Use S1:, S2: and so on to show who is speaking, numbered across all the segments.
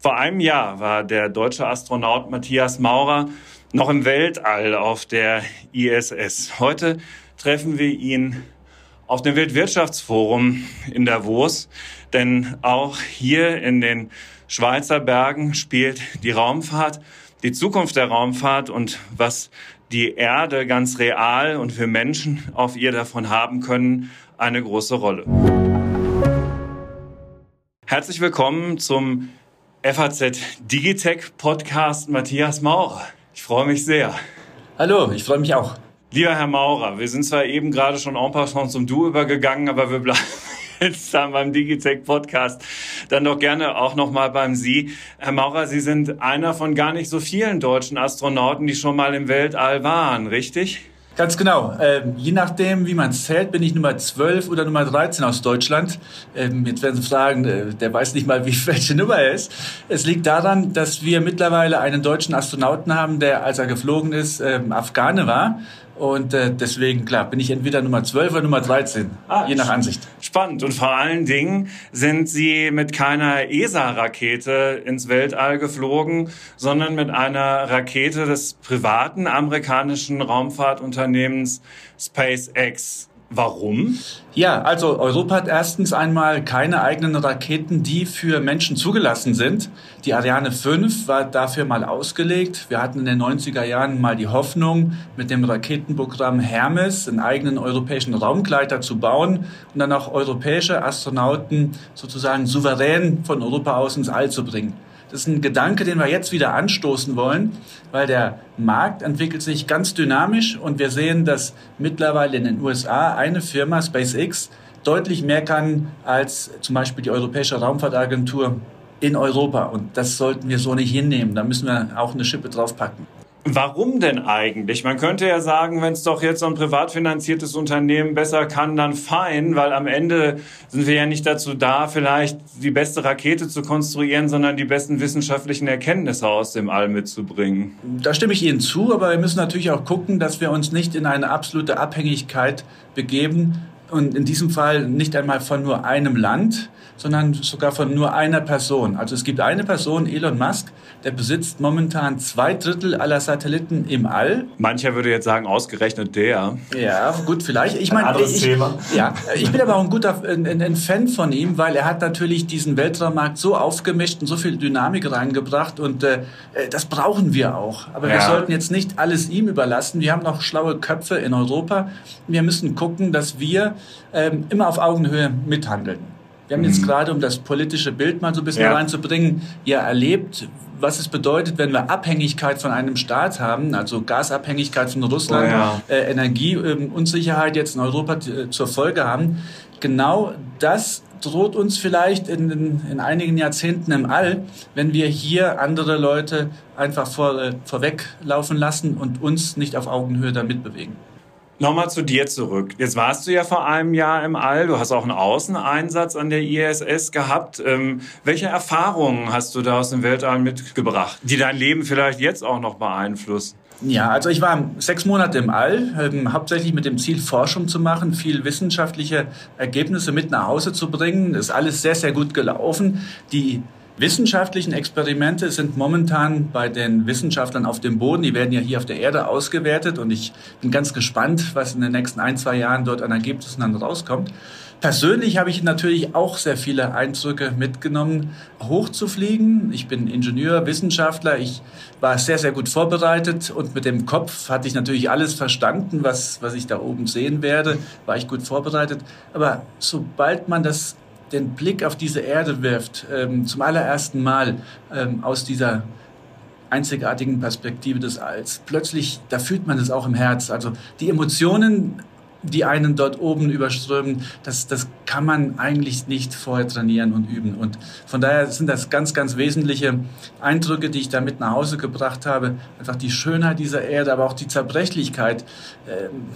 S1: Vor einem Jahr war der deutsche Astronaut Matthias Maurer noch im Weltall auf der ISS. Heute treffen wir ihn auf dem Weltwirtschaftsforum in Davos, denn auch hier in den Schweizer Bergen spielt die Raumfahrt, die Zukunft der Raumfahrt und was die Erde ganz real und wir Menschen auf ihr davon haben können, eine große Rolle. Herzlich willkommen zum FAZ Digitech Podcast Matthias Maurer. Ich freue mich sehr.
S2: Hallo, ich freue mich auch.
S1: Lieber Herr Maurer, wir sind zwar eben gerade schon en passant zum Du übergegangen, aber wir bleiben jetzt dann beim Digitech Podcast dann doch gerne auch nochmal beim Sie. Herr Maurer, Sie sind einer von gar nicht so vielen deutschen Astronauten, die schon mal im Weltall waren, richtig?
S2: Ganz genau. Ähm, je nachdem, wie man zählt, bin ich Nummer 12 oder Nummer 13 aus Deutschland. Ähm, jetzt werden Sie fragen, äh, der weiß nicht mal, wie, welche Nummer er ist. Es liegt daran, dass wir mittlerweile einen deutschen Astronauten haben, der, als er geflogen ist, ähm, Afghane war und äh, deswegen, klar, bin ich entweder Nummer 12 oder Nummer 13, ah, je nach Ansicht.
S1: Spannend. Und vor allen Dingen sind Sie mit keiner ESA-Rakete ins Weltall geflogen, sondern mit einer Rakete des privaten amerikanischen Raumfahrtunternehmens SpaceX. Warum?
S2: Ja, also Europa hat erstens einmal keine eigenen Raketen, die für Menschen zugelassen sind. Die Ariane 5 war dafür mal ausgelegt. Wir hatten in den 90er Jahren mal die Hoffnung, mit dem Raketenprogramm Hermes einen eigenen europäischen Raumgleiter zu bauen und dann auch europäische Astronauten sozusagen souverän von Europa aus ins All zu bringen. Das ist ein Gedanke, den wir jetzt wieder anstoßen wollen, weil der Markt entwickelt sich ganz dynamisch und wir sehen, dass mittlerweile in den USA eine Firma, SpaceX, deutlich mehr kann als zum Beispiel die Europäische Raumfahrtagentur in Europa. Und das sollten wir so nicht hinnehmen. Da müssen wir auch eine Schippe draufpacken.
S1: Warum denn eigentlich? Man könnte ja sagen, wenn es doch jetzt so ein privat finanziertes Unternehmen besser kann, dann fein, weil am Ende sind wir ja nicht dazu da, vielleicht die beste Rakete zu konstruieren, sondern die besten wissenschaftlichen Erkenntnisse aus dem All mitzubringen.
S2: Da stimme ich Ihnen zu, aber wir müssen natürlich auch gucken, dass wir uns nicht in eine absolute Abhängigkeit begeben und in diesem Fall nicht einmal von nur einem Land, sondern sogar von nur einer Person. Also es gibt eine Person, Elon Musk, der besitzt momentan zwei Drittel aller Satelliten im All.
S1: Mancher würde jetzt sagen, ausgerechnet der.
S2: Ja, gut, vielleicht. Ich meine, ich, Thema. Ja, ich bin aber auch ein guter ein, ein Fan von ihm, weil er hat natürlich diesen Weltraummarkt so aufgemischt und so viel Dynamik reingebracht und äh, das brauchen wir auch. Aber ja. wir sollten jetzt nicht alles ihm überlassen. Wir haben noch schlaue Köpfe in Europa. Wir müssen gucken, dass wir ähm, immer auf Augenhöhe mithandeln. Wir haben jetzt mhm. gerade, um das politische Bild mal so ein bisschen ja. reinzubringen, ja erlebt, was es bedeutet, wenn wir Abhängigkeit von einem Staat haben, also Gasabhängigkeit von Russland, oh ja. äh, Energieunsicherheit ähm, jetzt in Europa äh, zur Folge haben. Genau das droht uns vielleicht in, in, in, einigen Jahrzehnten im All, wenn wir hier andere Leute einfach vor, äh, vorweglaufen lassen und uns nicht auf Augenhöhe da mitbewegen.
S1: Nochmal zu dir zurück. Jetzt warst du ja vor einem Jahr im All. Du hast auch einen Außeneinsatz an der ISS gehabt. Ähm, welche Erfahrungen hast du da aus dem Weltall mitgebracht, die dein Leben vielleicht jetzt auch noch beeinflussen?
S2: Ja, also ich war sechs Monate im All, ähm, hauptsächlich mit dem Ziel, Forschung zu machen, viel wissenschaftliche Ergebnisse mit nach Hause zu bringen. Das ist alles sehr, sehr gut gelaufen. Die wissenschaftlichen Experimente sind momentan bei den Wissenschaftlern auf dem Boden. Die werden ja hier auf der Erde ausgewertet und ich bin ganz gespannt, was in den nächsten ein, zwei Jahren dort an Ergebnissen dann rauskommt. Persönlich habe ich natürlich auch sehr viele Eindrücke mitgenommen, hochzufliegen. Ich bin Ingenieur, Wissenschaftler. Ich war sehr, sehr gut vorbereitet und mit dem Kopf hatte ich natürlich alles verstanden, was, was ich da oben sehen werde. War ich gut vorbereitet. Aber sobald man das den Blick auf diese Erde wirft, ähm, zum allerersten Mal ähm, aus dieser einzigartigen Perspektive des Alls. Plötzlich, da fühlt man es auch im Herz. Also die Emotionen, die einen dort oben überströmen, das, das kann man eigentlich nicht vorher trainieren und üben. Und von daher sind das ganz, ganz wesentliche Eindrücke, die ich da mit nach Hause gebracht habe. Einfach die Schönheit dieser Erde, aber auch die Zerbrechlichkeit. Ähm,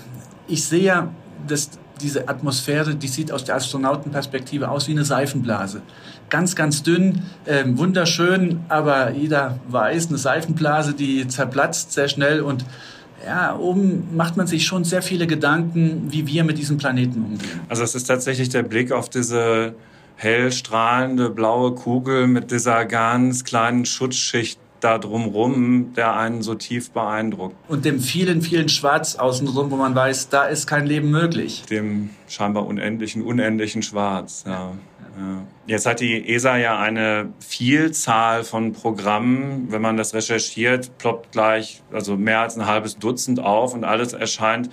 S2: ich sehe ja, dass diese Atmosphäre, die sieht aus der Astronautenperspektive aus wie eine Seifenblase. Ganz, ganz dünn, äh, wunderschön, aber jeder weiß, eine Seifenblase, die zerplatzt sehr schnell und ja, oben macht man sich schon sehr viele Gedanken, wie wir mit diesem Planeten umgehen.
S1: Also es ist tatsächlich der Blick auf diese hell strahlende blaue Kugel mit dieser ganz kleinen Schutzschicht da drumrum, der einen so tief beeindruckt.
S2: Und dem vielen, vielen Schwarz außenrum, wo man weiß, da ist kein Leben möglich.
S1: Dem scheinbar unendlichen, unendlichen Schwarz, ja. Ja. Jetzt hat die ESA ja eine Vielzahl von Programmen. Wenn man das recherchiert, ploppt gleich also mehr als ein halbes Dutzend auf und alles erscheint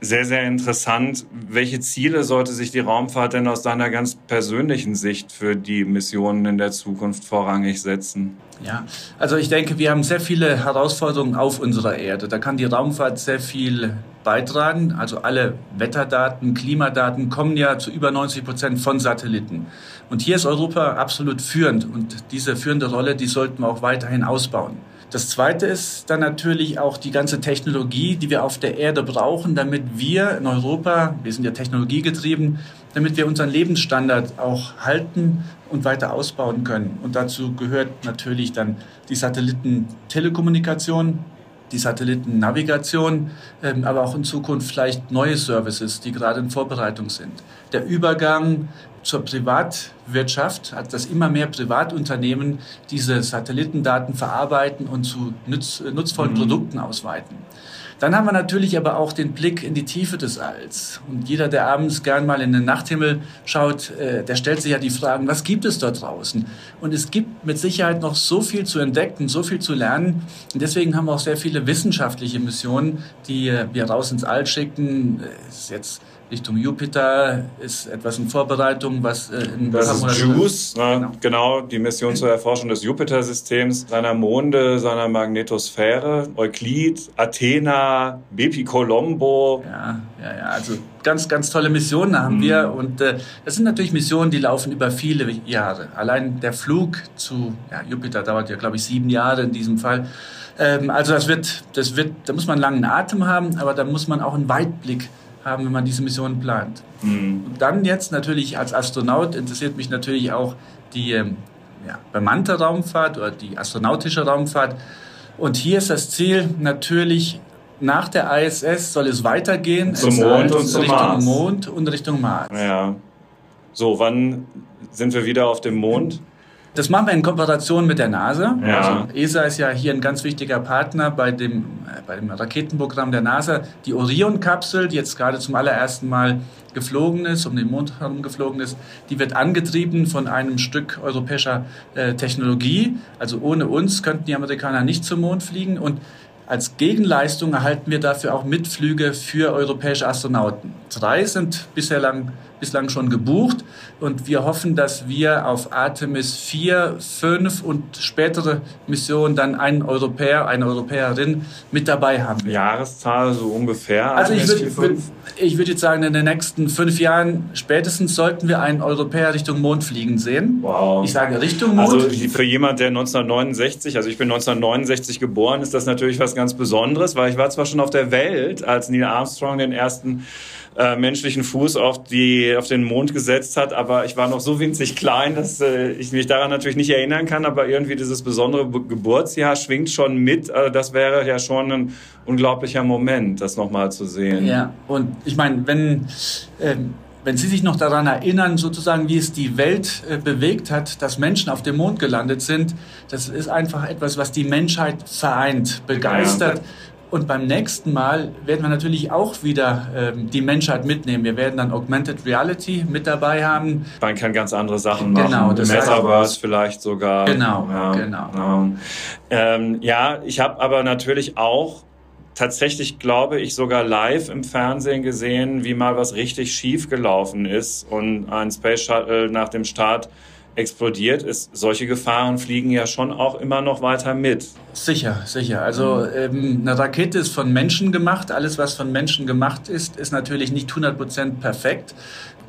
S1: sehr, sehr interessant. Welche Ziele sollte sich die Raumfahrt denn aus deiner ganz persönlichen Sicht für die Missionen in der Zukunft vorrangig setzen?
S2: Ja, also ich denke, wir haben sehr viele Herausforderungen auf unserer Erde. Da kann die Raumfahrt sehr viel beitragen. Also alle Wetterdaten, Klimadaten kommen ja zu über 90 Prozent von Satelliten. Und hier ist Europa absolut führend. Und diese führende Rolle, die sollten wir auch weiterhin ausbauen. Das Zweite ist dann natürlich auch die ganze Technologie, die wir auf der Erde brauchen, damit wir in Europa, wir sind ja technologiegetrieben, damit wir unseren Lebensstandard auch halten und weiter ausbauen können. Und dazu gehört natürlich dann die Satellitentelekommunikation, die Satellitennavigation, ähm, aber auch in Zukunft vielleicht neue Services, die gerade in Vorbereitung sind. Der Übergang zur Privatwirtschaft, also dass immer mehr Privatunternehmen diese Satellitendaten verarbeiten und zu nutz, nutzvollen mhm. Produkten ausweiten. Dann haben wir natürlich aber auch den Blick in die Tiefe des Alls. Und jeder, der abends gern mal in den Nachthimmel schaut, äh, der stellt sich ja die Fragen, was gibt es dort draußen? Und es gibt mit Sicherheit noch so viel zu entdecken, so viel zu lernen. Und deswegen haben wir auch sehr viele wissenschaftliche Missionen, die äh, wir raus ins All schicken. Äh, ist jetzt Richtung Jupiter ist etwas in Vorbereitung, was äh, in
S1: Das ist JUICE, ne? genau. genau. die Mission zur Erforschung des Jupiter-Systems, seiner Monde, seiner Magnetosphäre, Euklid, Athena, Bepi Colombo.
S2: Ja, ja, ja, also ganz, ganz tolle Missionen haben mhm. wir und äh, das sind natürlich Missionen, die laufen über viele Jahre. Allein der Flug zu ja, Jupiter dauert ja, glaube ich, sieben Jahre in diesem Fall. Ähm, also das wird, das wird, da muss man einen langen Atem haben, aber da muss man auch einen Weitblick haben, wenn man diese Mission plant. Mhm. Und dann jetzt natürlich als Astronaut interessiert mich natürlich auch die ähm, ja, bemannte Raumfahrt oder die astronautische Raumfahrt. Und hier ist das Ziel natürlich nach der ISS soll es weitergehen
S1: zum Mond und zum
S2: Richtung
S1: Mars.
S2: Mond und Richtung Mars.
S1: Ja. So, wann sind wir wieder auf dem Mond?
S2: Das machen wir in Kooperation mit der NASA.
S1: Ja.
S2: Also ESA ist ja hier ein ganz wichtiger Partner bei dem, äh, bei dem Raketenprogramm der NASA. Die Orion-Kapsel, die jetzt gerade zum allerersten Mal geflogen ist, um den Mond herum geflogen ist, die wird angetrieben von einem Stück europäischer äh, Technologie. Also ohne uns könnten die Amerikaner nicht zum Mond fliegen und als Gegenleistung erhalten wir dafür auch Mitflüge für europäische Astronauten. Drei sind bisher lang bislang schon gebucht und wir hoffen, dass wir auf Artemis 4, 5 und spätere Missionen dann einen Europäer, eine Europäerin mit dabei haben.
S1: Jahreszahl so ungefähr?
S2: Also ich würde würd, ich würd jetzt sagen, in den nächsten fünf Jahren spätestens sollten wir einen Europäer Richtung Mond fliegen sehen.
S1: Wow.
S2: Ich sage Richtung Mond.
S1: Also für jemand, der 1969, also ich bin 1969 geboren, ist das natürlich was ganz Besonderes, weil ich war zwar schon auf der Welt, als Neil Armstrong den ersten äh, menschlichen Fuß auf, die, auf den Mond gesetzt hat. Aber ich war noch so winzig klein, dass äh, ich mich daran natürlich nicht erinnern kann. Aber irgendwie dieses besondere Be Geburtsjahr schwingt schon mit. Also das wäre ja schon ein unglaublicher Moment, das nochmal zu sehen.
S2: Ja, und ich meine, wenn... Ähm wenn Sie sich noch daran erinnern, sozusagen, wie es die Welt äh, bewegt hat, dass Menschen auf dem Mond gelandet sind, das ist einfach etwas, was die Menschheit vereint, begeistert. Ja. Und beim nächsten Mal werden wir natürlich auch wieder ähm, die Menschheit mitnehmen. Wir werden dann Augmented Reality mit dabei haben.
S1: Man kann ganz andere Sachen machen.
S2: Genau, das
S1: Metaverse heißt, vielleicht sogar.
S2: Genau, ja, genau.
S1: Ja, ähm, ja ich habe aber natürlich auch tatsächlich, glaube ich, sogar live im Fernsehen gesehen, wie mal was richtig schief gelaufen ist und ein Space Shuttle nach dem Start explodiert ist, solche Gefahren fliegen ja schon auch immer noch weiter mit.
S2: Sicher, sicher. Also ähm, eine Rakete ist von Menschen gemacht. Alles, was von Menschen gemacht ist, ist natürlich nicht 100% perfekt.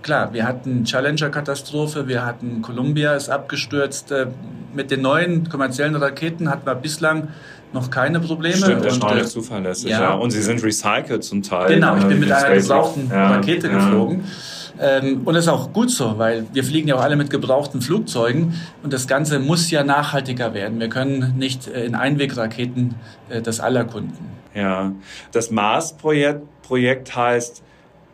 S2: Klar, wir hatten Challenger-Katastrophe, wir hatten Columbia ist abgestürzt. Äh, mit den neuen kommerziellen Raketen hatten wir bislang noch keine Probleme.
S1: Stimmt, erstaunlich äh, zuverlässig, ja. ja. Und sie sind recycelt zum Teil.
S2: Genau, ich bin mit einer gebrauchten ja, Rakete ja. geflogen. Ähm, und das ist auch gut so, weil wir fliegen ja auch alle mit gebrauchten Flugzeugen und das Ganze muss ja nachhaltiger werden. Wir können nicht äh, in Einwegraketen äh, das allerkunden.
S1: Ja, das Mars-Projekt Projekt heißt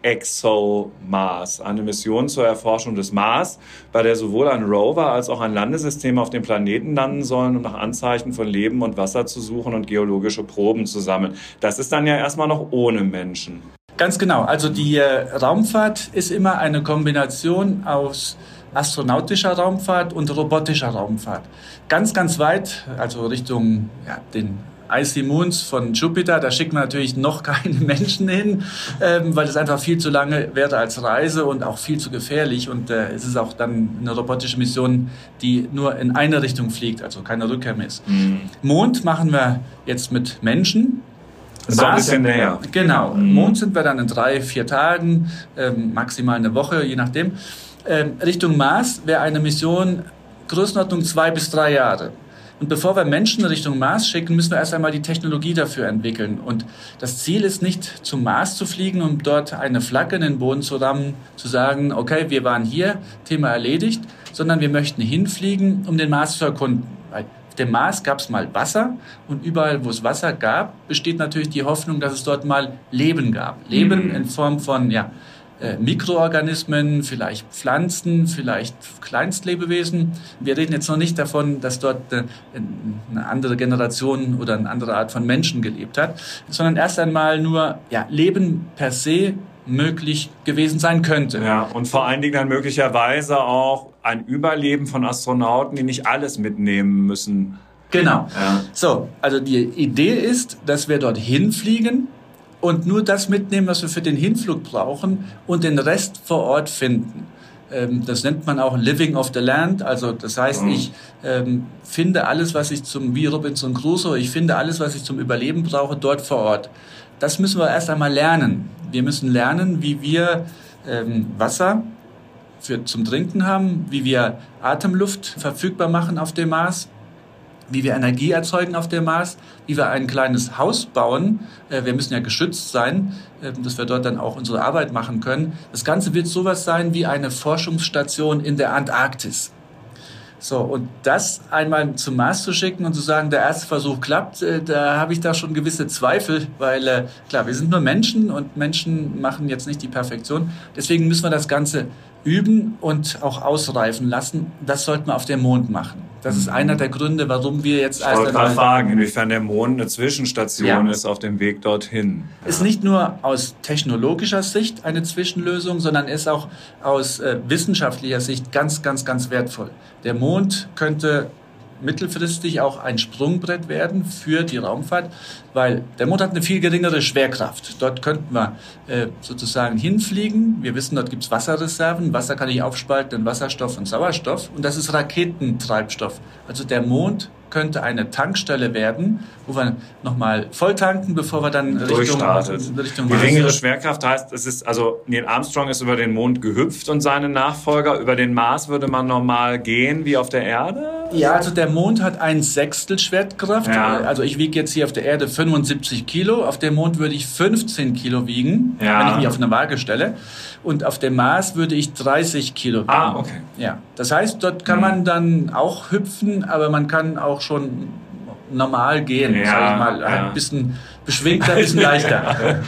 S1: ExoMars, eine Mission zur Erforschung des Mars, bei der sowohl ein Rover als auch ein Landesystem auf dem Planeten landen sollen, um nach Anzeichen von Leben und Wasser zu suchen und geologische Proben zu sammeln. Das ist dann ja erstmal noch ohne Menschen.
S2: Ganz genau. Also die äh, Raumfahrt ist immer eine Kombination aus astronautischer Raumfahrt und robotischer Raumfahrt. Ganz, ganz weit, also Richtung ja, den Icy Moons von Jupiter, da schickt man natürlich noch keine Menschen hin, ähm, weil es einfach viel zu lange wäre als Reise und auch viel zu gefährlich. Und äh, es ist auch dann eine robotische Mission, die nur in eine Richtung fliegt, also keine Rückkehr mehr ist. Mhm. Mond machen wir jetzt mit Menschen.
S1: Ist ein bisschen näher.
S2: Genau. Mhm. Mond sind wir dann in drei, vier Tagen, ähm, maximal eine Woche, je nachdem. Ähm, Richtung Mars wäre eine Mission Größenordnung zwei bis drei Jahre. Und bevor wir Menschen Richtung Mars schicken, müssen wir erst einmal die Technologie dafür entwickeln. Und das Ziel ist nicht, zum Mars zu fliegen, um dort eine Flagge in den Boden zu rammen, zu sagen, okay, wir waren hier, Thema erledigt, sondern wir möchten hinfliegen, um den Mars zu erkunden. Weil auf dem Mars gab es mal Wasser und überall, wo es Wasser gab, besteht natürlich die Hoffnung, dass es dort mal Leben gab. Leben mhm. in Form von, ja, äh, Mikroorganismen, vielleicht Pflanzen, vielleicht Kleinstlebewesen. Wir reden jetzt noch nicht davon, dass dort äh, eine andere Generation oder eine andere Art von Menschen gelebt hat, sondern erst einmal nur ja, Leben per se möglich gewesen sein könnte.
S1: Ja, und vor allen Dingen dann möglicherweise auch ein Überleben von Astronauten, die nicht alles mitnehmen müssen.
S2: Genau. Ja. So, also die Idee ist, dass wir dorthin fliegen, und nur das mitnehmen, was wir für den Hinflug brauchen und den Rest vor Ort finden. Ähm, das nennt man auch Living of the Land. Also das heißt, mhm. ich ähm, finde alles, was ich zum, wie Robinson Crusoe, ich finde alles, was ich zum Überleben brauche, dort vor Ort. Das müssen wir erst einmal lernen. Wir müssen lernen, wie wir ähm, Wasser für, zum Trinken haben, wie wir Atemluft verfügbar machen auf dem Mars, wie wir Energie erzeugen auf dem Mars, wie wir ein kleines Haus bauen. Äh, wir müssen ja geschützt sein, äh, dass wir dort dann auch unsere Arbeit machen können. Das Ganze wird sowas sein wie eine Forschungsstation in der Antarktis. So, und das einmal zum Mars zu schicken und zu sagen, der erste Versuch klappt, äh, da habe ich da schon gewisse Zweifel, weil klar, wir sind nur Menschen und Menschen machen jetzt nicht die Perfektion. Deswegen müssen wir das Ganze üben und auch ausreifen lassen. Das sollten wir auf dem Mond machen. Das ist einer der Gründe, warum wir jetzt
S1: ich wollte gerade fragen, inwiefern der Mond eine Zwischenstation ja. ist auf dem Weg dorthin.
S2: Ist nicht nur aus technologischer Sicht eine Zwischenlösung, sondern ist auch aus äh, wissenschaftlicher Sicht ganz, ganz, ganz wertvoll. Der Mond könnte mittelfristig auch ein Sprungbrett werden für die Raumfahrt, weil der Mond hat eine viel geringere Schwerkraft. Dort könnten wir äh, sozusagen hinfliegen. Wir wissen, dort gibt es Wasserreserven. Wasser kann ich aufspalten in Wasserstoff und Sauerstoff und das ist Raketentreibstoff. Also der Mond könnte eine Tankstelle werden, wo wir nochmal voll tanken, bevor wir dann
S1: Richtung, Richtung Geringere Schwerkraft heißt, es ist, also Neil Armstrong ist über den Mond gehüpft und seine Nachfolger, über den Mars würde man normal gehen wie auf der Erde?
S2: Ja, also der Mond hat ein Sechstel Schwerkraft. Ja. Also ich wiege jetzt hier auf der Erde 75 Kilo, auf dem Mond würde ich 15 Kilo wiegen, ja. wenn ich mich auf eine Waage stelle. Und auf dem Mars würde ich 30 Kilo wiegen.
S1: Ah, okay.
S2: Ja, das heißt, dort kann mhm. man dann auch hüpfen, aber man kann auch schon normal gehen, ja, sag ich mal. Ja. Ein bisschen beschwingter, ein bisschen leichter.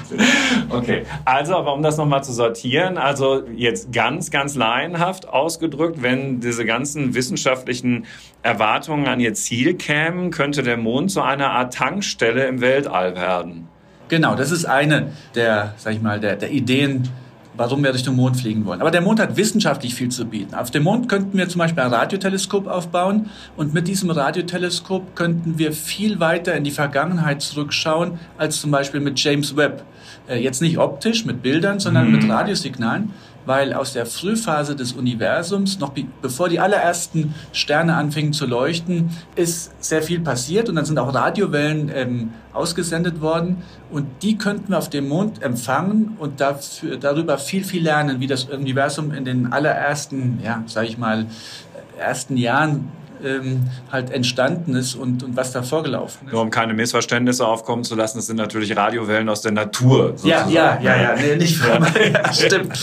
S1: okay, also aber um das nochmal zu sortieren, also jetzt ganz, ganz laienhaft ausgedrückt, wenn diese ganzen wissenschaftlichen Erwartungen an ihr Ziel kämen, könnte der Mond zu einer Art Tankstelle im Weltall werden.
S2: Genau, das ist eine der, sag ich mal, der, der Ideen, warum wir Richtung Mond fliegen wollen. Aber der Mond hat wissenschaftlich viel zu bieten. Auf dem Mond könnten wir zum Beispiel ein Radioteleskop aufbauen und mit diesem Radioteleskop könnten wir viel weiter in die Vergangenheit zurückschauen als zum Beispiel mit James Webb. Äh, jetzt nicht optisch mit Bildern, sondern mhm. mit Radiosignalen weil aus der Frühphase des Universums, noch bevor die allerersten Sterne anfingen zu leuchten, ist sehr viel passiert und dann sind auch Radiowellen ähm, ausgesendet worden und die könnten wir auf dem Mond empfangen und dafür, darüber viel, viel lernen, wie das Universum in den allerersten, ja, sage ich mal, ersten Jahren ähm, halt entstanden ist und, und was da vorgelaufen ist.
S1: Nur um keine Missverständnisse aufkommen zu lassen, das sind natürlich Radiowellen aus der Natur.
S2: Sozusagen. Ja, ja, ja, ja, nee, nicht ja. ja, stimmt.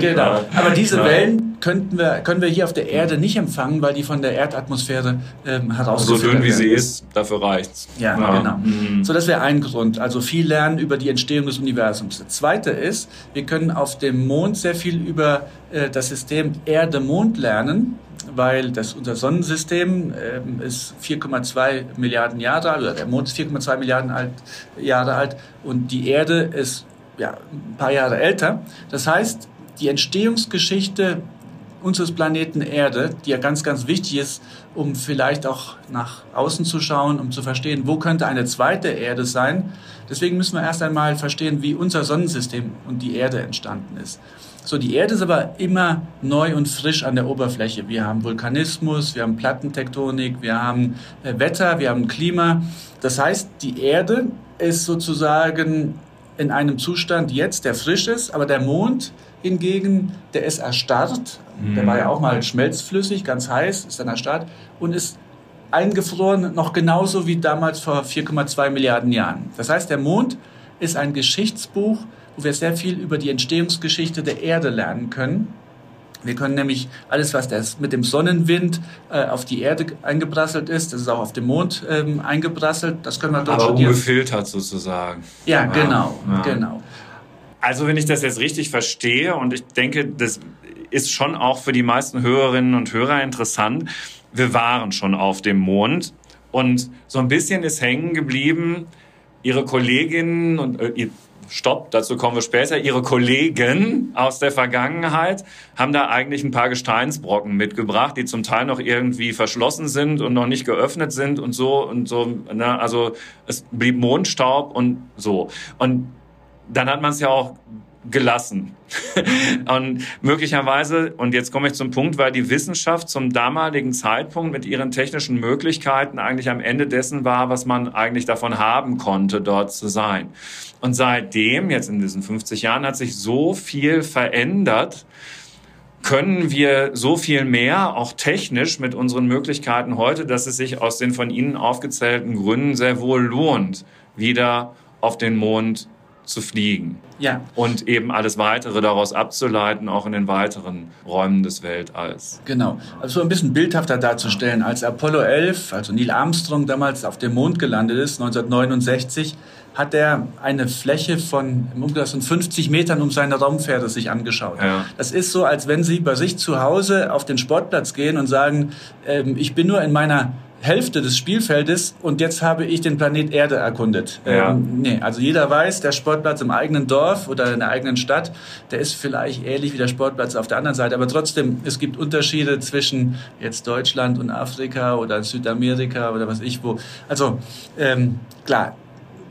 S2: genau. Aber diese ja. Wellen könnten wir, können wir hier auf der Erde nicht empfangen, weil die von der Erdatmosphäre ähm, herausgefiltert
S1: So dünn wie sie ist, dafür reicht's.
S2: Ja, ja. genau. Mhm. So, das wäre ein Grund. Also viel lernen über die Entstehung des Universums. Das zweite ist, wir können auf dem Mond sehr viel über äh, das System Erde-Mond lernen weil das, unser Sonnensystem äh, ist 4,2 Milliarden Jahre alt, oder der Mond ist 4,2 Milliarden alt, Jahre alt und die Erde ist ja, ein paar Jahre älter. Das heißt, die Entstehungsgeschichte unseres Planeten Erde, die ja ganz, ganz wichtig ist, um vielleicht auch nach außen zu schauen, um zu verstehen, wo könnte eine zweite Erde sein. Deswegen müssen wir erst einmal verstehen, wie unser Sonnensystem und die Erde entstanden ist. So, die Erde ist aber immer neu und frisch an der Oberfläche. Wir haben Vulkanismus, wir haben Plattentektonik, wir haben äh, Wetter, wir haben Klima. Das heißt, die Erde ist sozusagen in einem Zustand jetzt, der frisch ist, aber der Mond hingegen, der ist erstarrt. Mhm. Der war ja auch mal schmelzflüssig, ganz heiß, ist dann erstarrt und ist eingefroren, noch genauso wie damals vor 4,2 Milliarden Jahren. Das heißt, der Mond ist ein Geschichtsbuch, wo wir sehr viel über die Entstehungsgeschichte der Erde lernen können. Wir können nämlich alles, was das mit dem Sonnenwind äh, auf die Erde eingeprasselt ist, das ist auch auf dem Mond ähm, eingeprasselt, das können wir dort
S1: Aber studieren. ungefiltert sozusagen.
S2: Ja, ja genau, ja. genau.
S1: Also wenn ich das jetzt richtig verstehe und ich denke, das ist schon auch für die meisten Hörerinnen und Hörer interessant, wir waren schon auf dem Mond und so ein bisschen ist hängen geblieben, Ihre Kolleginnen und äh, Stopp, dazu kommen wir später. Ihre Kollegen aus der Vergangenheit haben da eigentlich ein paar Gesteinsbrocken mitgebracht, die zum Teil noch irgendwie verschlossen sind und noch nicht geöffnet sind und so und so. Ne? Also es blieb Mondstaub und so. Und dann hat man es ja auch gelassen. und möglicherweise, und jetzt komme ich zum Punkt, weil die Wissenschaft zum damaligen Zeitpunkt mit ihren technischen Möglichkeiten eigentlich am Ende dessen war, was man eigentlich davon haben konnte, dort zu sein. Und seitdem, jetzt in diesen 50 Jahren, hat sich so viel verändert, können wir so viel mehr, auch technisch mit unseren Möglichkeiten heute, dass es sich aus den von Ihnen aufgezählten Gründen sehr wohl lohnt, wieder auf den Mond zu fliegen.
S2: Ja.
S1: Und eben alles weitere daraus abzuleiten, auch in den weiteren Räumen des Weltalls.
S2: Genau. Also so ein bisschen bildhafter darzustellen, als Apollo 11, also Neil Armstrong damals auf dem Mond gelandet ist, 1969, hat er eine Fläche von im Umkreis von 50 Metern um seine Raumfähre sich angeschaut. Ja. Das ist so, als wenn Sie bei sich zu Hause auf den Sportplatz gehen und sagen, ähm, ich bin nur in meiner Hälfte des Spielfeldes und jetzt habe ich den Planet Erde erkundet. Ja. Ähm, nee, also jeder weiß, der Sportplatz im eigenen Dorf oder in der eigenen Stadt, der ist vielleicht ähnlich wie der Sportplatz auf der anderen Seite, aber trotzdem, es gibt Unterschiede zwischen jetzt Deutschland und Afrika oder Südamerika oder was ich wo. Also ähm, klar,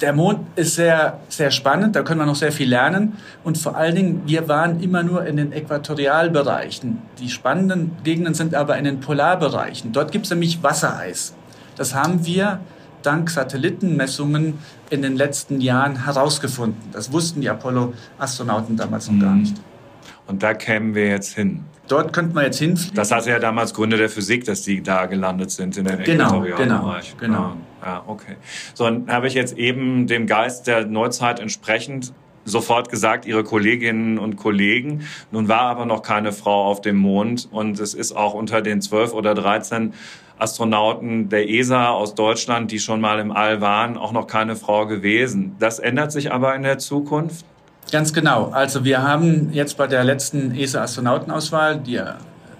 S2: der Mond ist sehr, sehr spannend, da können wir noch sehr viel lernen. Und vor allen Dingen, wir waren immer nur in den Äquatorialbereichen. Die spannenden Gegenden sind aber in den Polarbereichen. Dort gibt es nämlich Wassereis. Das haben wir dank Satellitenmessungen in den letzten Jahren herausgefunden. Das wussten die Apollo-Astronauten damals noch mhm. gar nicht.
S1: Und da kämen wir jetzt hin.
S2: Dort könnten wir jetzt hinfliegen.
S1: Das hatte ja damals Gründe der Physik, dass die da gelandet sind in den
S2: genau, genau, genau.
S1: Ja, okay. So, dann habe ich jetzt eben dem Geist der Neuzeit entsprechend sofort gesagt, ihre Kolleginnen und Kollegen. Nun war aber noch keine Frau auf dem Mond und es ist auch unter den zwölf oder dreizehn Astronauten der ESA aus Deutschland, die schon mal im All waren, auch noch keine Frau gewesen. Das ändert sich aber in der Zukunft?
S2: Ganz genau. Also wir haben jetzt bei der letzten ESA-Astronautenauswahl, die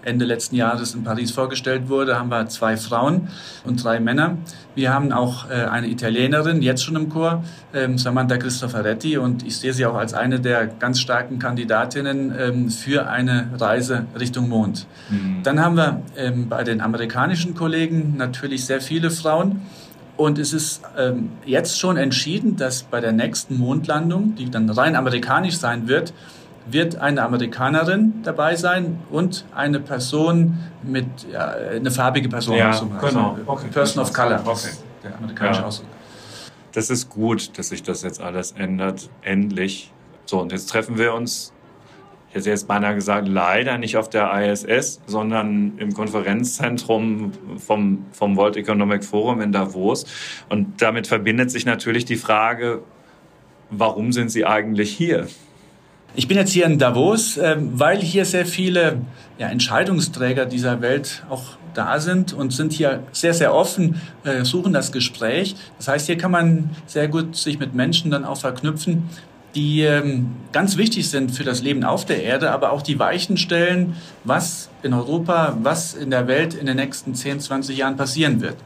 S2: Ende letzten Jahres in Paris vorgestellt wurde, haben wir zwei Frauen und drei Männer. Wir haben auch äh, eine Italienerin, jetzt schon im Chor, ähm, Samantha Cristoforetti, und ich sehe sie auch als eine der ganz starken Kandidatinnen ähm, für eine Reise Richtung Mond. Mhm. Dann haben wir ähm, bei den amerikanischen Kollegen natürlich sehr viele Frauen. Und es ist ähm, jetzt schon entschieden, dass bei der nächsten Mondlandung, die dann rein amerikanisch sein wird, wird eine Amerikanerin dabei sein und eine Person mit, ja, eine farbige Person.
S1: Ja, also genau.
S2: Okay. Person of Color. Okay. Der amerikanische ja. Ausdruck.
S1: Das ist gut, dass sich das jetzt alles ändert. Endlich. So, und jetzt treffen wir uns ich hätte jetzt beinahe gesagt, leider nicht auf der ISS, sondern im Konferenzzentrum vom, vom World Economic Forum in Davos. Und damit verbindet sich natürlich die Frage, warum sind Sie eigentlich hier?
S2: Ich bin jetzt hier in Davos, ähm, weil hier sehr viele ja, Entscheidungsträger dieser Welt auch da sind und sind hier sehr, sehr offen, äh, suchen das Gespräch. Das heißt, hier kann man sehr gut sich mit Menschen dann auch verknüpfen, die ähm, ganz wichtig sind für das Leben auf der Erde, aber auch die Weichen stellen, was in Europa, was in der Welt in den nächsten 10, 20 Jahren passieren wird.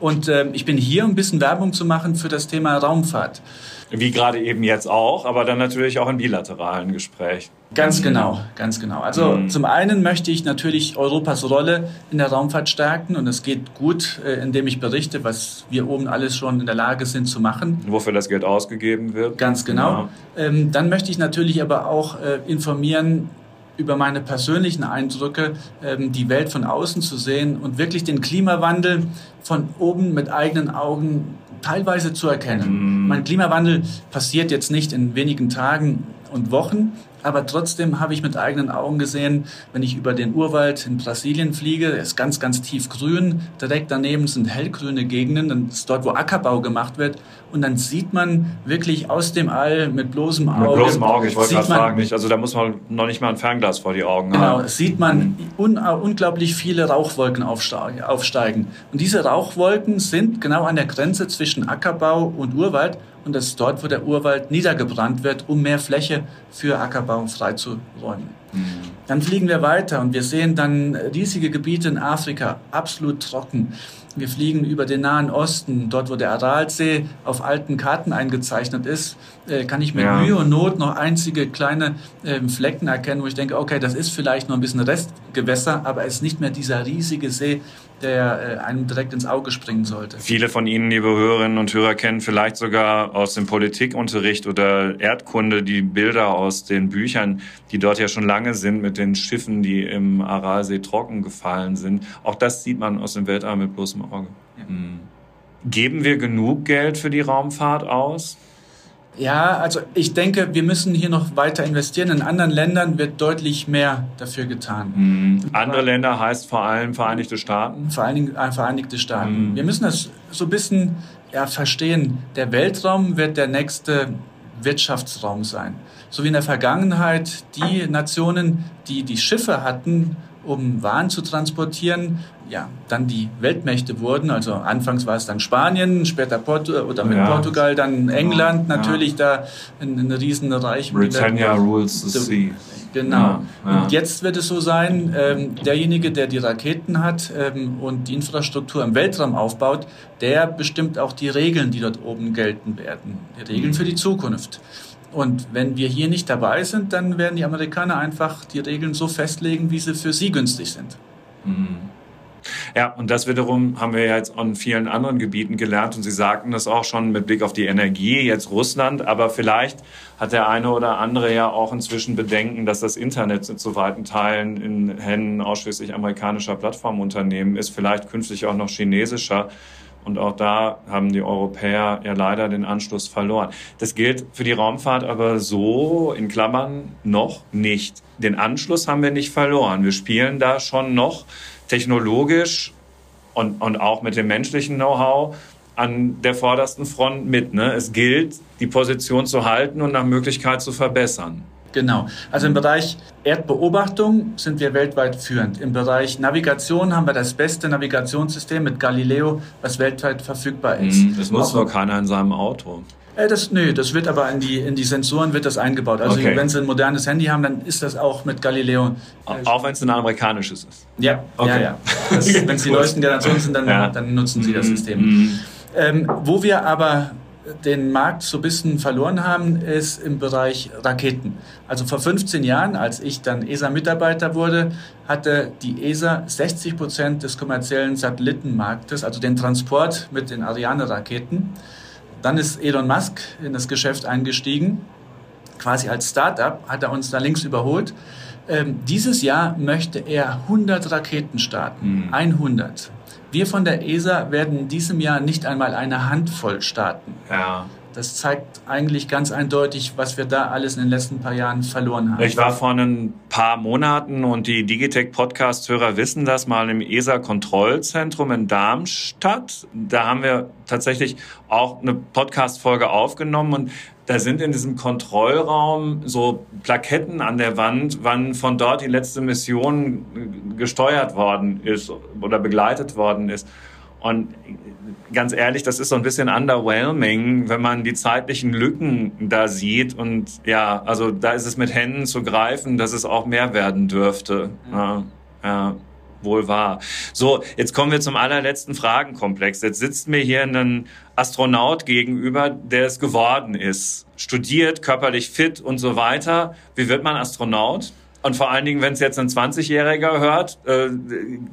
S2: Und äh, ich bin hier, um ein bisschen Werbung zu machen für das Thema Raumfahrt.
S1: Wie gerade eben jetzt auch, aber dann natürlich auch in bilateralen Gesprächen.
S2: Ganz genau, ganz genau. Also mhm. zum einen möchte ich natürlich Europas Rolle in der Raumfahrt stärken und es geht gut, äh, indem ich berichte, was wir oben alles schon in der Lage sind zu machen.
S1: Wofür das Geld ausgegeben wird.
S2: Ganz genau. Ja. Ähm, dann möchte ich natürlich aber auch äh, informieren, über meine persönlichen Eindrücke, ähm, die Welt von außen zu sehen und wirklich den Klimawandel von oben mit eigenen Augen teilweise zu erkennen. Mm. Mein Klimawandel passiert jetzt nicht in wenigen Tagen und Wochen, aber trotzdem habe ich mit eigenen Augen gesehen, wenn ich über den Urwald in Brasilien fliege, ist ganz, ganz tief grün, direkt daneben sind hellgrüne Gegenden, dann ist dort, wo Ackerbau gemacht wird und dann sieht man wirklich aus dem All mit bloßem Auge. Mit
S1: bloßem Auge, ich wollte gerade fragen, nicht, also da muss man noch nicht mal ein Fernglas vor die Augen
S2: genau, haben. Genau, sieht man un unglaublich viele Rauchwolken aufsteigen. Und diese Rauchwolken sind genau an der Grenze zwischen Ackerbau und Urwald und das ist dort, wo der Urwald niedergebrannt wird, um mehr Fläche für Ackerbau freizuräumen. Mhm. Dann fliegen wir weiter und wir sehen dann riesige Gebiete in Afrika, absolut trocken. Wir fliegen über den Nahen Osten, dort wo der Aralsee auf alten Karten eingezeichnet ist, äh, kann ich mit ja. Mühe und Not noch einzige kleine äh, Flecken erkennen, wo ich denke, okay, das ist vielleicht noch ein bisschen Restgewässer, aber es ist nicht mehr dieser riesige See, der äh, einem direkt ins Auge springen sollte.
S1: Viele von Ihnen, liebe Hörerinnen und Hörer, kennen vielleicht sogar aus dem Politikunterricht oder Erdkunde die Bilder aus den Büchern, die dort ja schon lange sind mit den Schiffen, die im Aralsee trocken gefallen sind. Auch das sieht man aus dem Weltall mit bloßem Auge. Ja. Hm. Geben wir genug Geld für die Raumfahrt aus?
S2: Ja, also ich denke, wir müssen hier noch weiter investieren. In anderen Ländern wird deutlich mehr dafür getan.
S1: Mhm. Andere Länder heißt vor allem Vereinigte Staaten?
S2: Vor allen Dingen äh, Vereinigte Staaten. Mhm. Wir müssen das so ein bisschen ja, verstehen. Der Weltraum wird der nächste Wirtschaftsraum sein. So wie in der Vergangenheit die Nationen, die die Schiffe hatten, um Waren zu transportieren, ja, dann die Weltmächte wurden. Also anfangs war es dann Spanien, später Porto oder mit ja. Portugal dann England ja. natürlich da ein, ein Riesenreich.
S1: Britannia rules the sea.
S2: Genau. Ja. Und jetzt wird es so sein, ähm, derjenige, der die Raketen hat ähm, und die Infrastruktur im Weltraum aufbaut, der bestimmt auch die Regeln, die dort oben gelten werden. Die Regeln mhm. für die Zukunft. Und wenn wir hier nicht dabei sind, dann werden die Amerikaner einfach die Regeln so festlegen, wie sie für sie günstig sind. Mhm.
S1: Ja, und das wiederum haben wir jetzt an vielen anderen Gebieten gelernt und Sie sagten das auch schon mit Blick auf die Energie, jetzt Russland, aber vielleicht hat der eine oder andere ja auch inzwischen Bedenken, dass das Internet zu weiten Teilen in Händen ausschließlich amerikanischer Plattformunternehmen ist, vielleicht künftig auch noch chinesischer. Und auch da haben die Europäer ja leider den Anschluss verloren. Das gilt für die Raumfahrt aber so in Klammern noch nicht. Den Anschluss haben wir nicht verloren. Wir spielen da schon noch technologisch und, und auch mit dem menschlichen Know-how an der vordersten Front mit. Ne? Es gilt, die Position zu halten und nach Möglichkeit zu verbessern.
S2: Genau. Also im Bereich Erdbeobachtung sind wir weltweit führend. Im Bereich Navigation haben wir das beste Navigationssystem mit Galileo, was weltweit verfügbar ist.
S1: Mhm. Das nutzt nur keiner in seinem Auto.
S2: Äh, das, nö, das wird aber in die, in die Sensoren wird das eingebaut. Also okay. wenn Sie ein modernes Handy haben, dann ist das auch mit Galileo.
S1: Auch wenn es ein amerikanisches ist?
S2: Ja, okay. ja, ja. wenn es die neuesten Generationen sind, dann, ja. dann nutzen Sie das mhm. System. Mhm. Ähm, wo wir aber den Markt so ein bisschen verloren haben, ist im Bereich Raketen. Also vor 15 Jahren, als ich dann ESA-Mitarbeiter wurde, hatte die ESA 60 Prozent des kommerziellen Satellitenmarktes, also den Transport mit den Ariane-Raketen. Dann ist Elon Musk in das Geschäft eingestiegen. Quasi als Startup hat er uns da links überholt. Ähm, dieses Jahr möchte er 100 Raketen starten. Mhm. 100. Wir von der ESA werden in diesem Jahr nicht einmal eine Handvoll starten.
S1: Ja.
S2: Das zeigt eigentlich ganz eindeutig, was wir da alles in den letzten paar Jahren verloren haben.
S1: Ich war vor ein paar Monaten und die Digitech Podcast-Hörer wissen das mal im ESA-Kontrollzentrum in Darmstadt. Da haben wir tatsächlich auch eine Podcast-Folge aufgenommen und da sind in diesem Kontrollraum so Plaketten an der Wand, wann von dort die letzte Mission gesteuert worden ist oder begleitet worden ist. Und ganz ehrlich, das ist so ein bisschen underwhelming, wenn man die zeitlichen Lücken da sieht. Und ja, also da ist es mit Händen zu greifen, dass es auch mehr werden dürfte. Ja, ja wohl wahr. So, jetzt kommen wir zum allerletzten Fragenkomplex. Jetzt sitzt mir hier ein Astronaut gegenüber, der es geworden ist. Studiert, körperlich fit und so weiter. Wie wird man Astronaut? Und vor allen Dingen, wenn es jetzt ein 20-Jähriger hört, äh,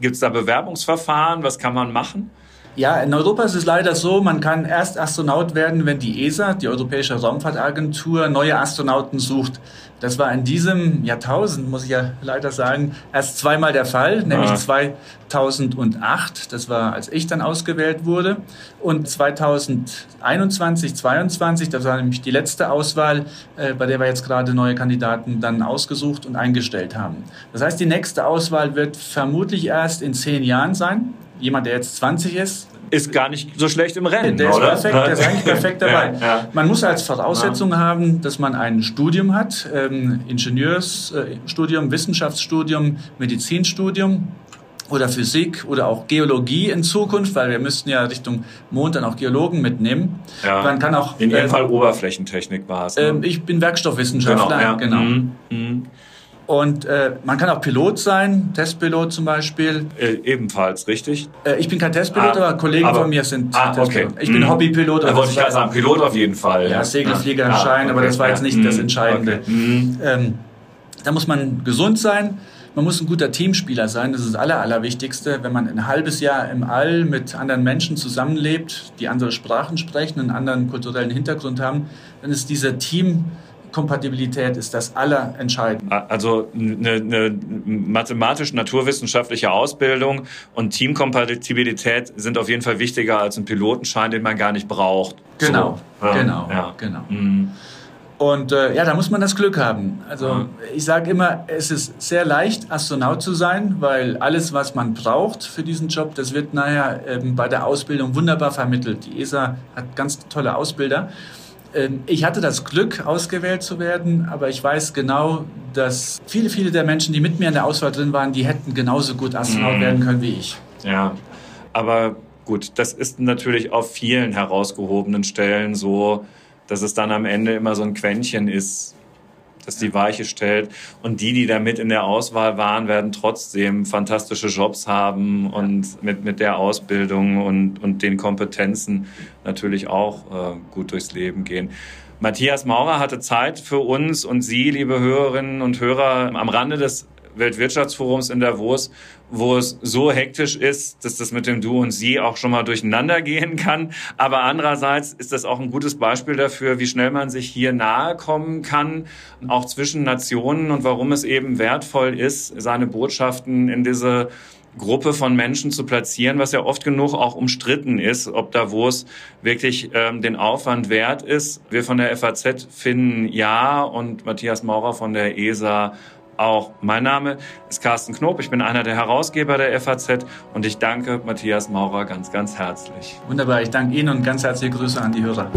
S1: gibt es da Bewerbungsverfahren? Was kann man machen?
S2: Ja, in Europa ist es leider so, man kann erst Astronaut werden, wenn die ESA, die Europäische Raumfahrtagentur, neue Astronauten sucht. Das war in diesem Jahrtausend, muss ich ja leider sagen, erst zweimal der Fall, nämlich ja. 2008, das war, als ich dann ausgewählt wurde, und 2021, 22, das war nämlich die letzte Auswahl, äh, bei der wir jetzt gerade neue Kandidaten dann ausgesucht und eingestellt haben. Das heißt, die nächste Auswahl wird vermutlich erst in zehn Jahren sein jemand, der jetzt 20 ist,
S1: ist gar nicht so schlecht im Rennen,
S2: der ist oder? Perfekt, der ist eigentlich perfekt dabei. Ja, ja. Man muss als Voraussetzung ja. haben, dass man ein Studium hat, ähm, Ingenieursstudium, Wissenschaftsstudium, Medizinstudium oder Physik oder auch Geologie in Zukunft, weil wir müssten ja Richtung Mond dann auch Geologen mitnehmen.
S1: Man kann auch in jedem äh, Fall Oberflächentechnik war es.
S2: Ne? Äh, ich bin Werkstoffwissenschaftler, genau. genau. Mhm. Mhm. Und äh, man kann auch Pilot sein, Testpilot zum Beispiel.
S1: Äh, ebenfalls, richtig?
S2: Äh, ich bin kein Testpilot, ah, aber Kollegen aber, von mir sind
S1: ah, okay.
S2: Ich bin mhm. Hobbypilot.
S1: Da wollte ich gerade sagen, Pilot auf jeden Fall.
S2: Ja, Segelfliegerschein, ah, okay. aber das war jetzt nicht mhm. das Entscheidende. Okay. Mhm. Ähm, da muss man gesund sein. Man muss ein guter Teamspieler sein, das ist das Aller, Allerwichtigste. Wenn man ein halbes Jahr im All mit anderen Menschen zusammenlebt, die andere Sprachen sprechen, einen anderen kulturellen Hintergrund haben, dann ist dieser Team Kompatibilität ist das Allerentscheidende.
S1: Also eine, eine mathematisch-naturwissenschaftliche Ausbildung und Teamkompatibilität sind auf jeden Fall wichtiger als ein Pilotenschein, den man gar nicht braucht.
S2: Genau, so. genau, ja. genau. Mhm. Und äh, ja, da muss man das Glück haben. Also mhm. ich sage immer, es ist sehr leicht, Astronaut zu sein, weil alles, was man braucht für diesen Job, das wird nachher ähm, bei der Ausbildung wunderbar vermittelt. Die ESA hat ganz tolle Ausbilder. Ähm, ich hatte das Glück, ausgewählt zu werden, aber ich weiß genau, dass viele, viele der Menschen, die mit mir in der Auswahl drin waren, die hätten genauso gut Astronaut mhm. werden können wie ich.
S1: Ja, aber gut, das ist natürlich auf vielen herausgehobenen Stellen so, dass es dann am Ende immer so ein Quäntchen ist, das die Weiche stellt. Und die, die da mit in der Auswahl waren, werden trotzdem fantastische Jobs haben und mit, mit der Ausbildung und, und den Kompetenzen natürlich auch äh, gut durchs Leben gehen. Matthias Maurer hatte Zeit für uns und Sie, liebe Hörerinnen und Hörer, am Rande des Weltwirtschaftsforums in Davos, wo es so hektisch ist, dass das mit dem Du und Sie auch schon mal durcheinander gehen kann. Aber andererseits ist das auch ein gutes Beispiel dafür, wie schnell man sich hier nahe kommen kann, auch zwischen Nationen und warum es eben wertvoll ist, seine Botschaften in diese Gruppe von Menschen zu platzieren, was ja oft genug auch umstritten ist, ob Davos wirklich ähm, den Aufwand wert ist. Wir von der FAZ finden ja und Matthias Maurer von der ESA auch. Mein Name ist Carsten Knob, ich bin einer der Herausgeber der FAZ und ich danke Matthias Maurer ganz, ganz herzlich.
S2: Wunderbar, ich danke Ihnen und ganz herzliche Grüße an die Hörer.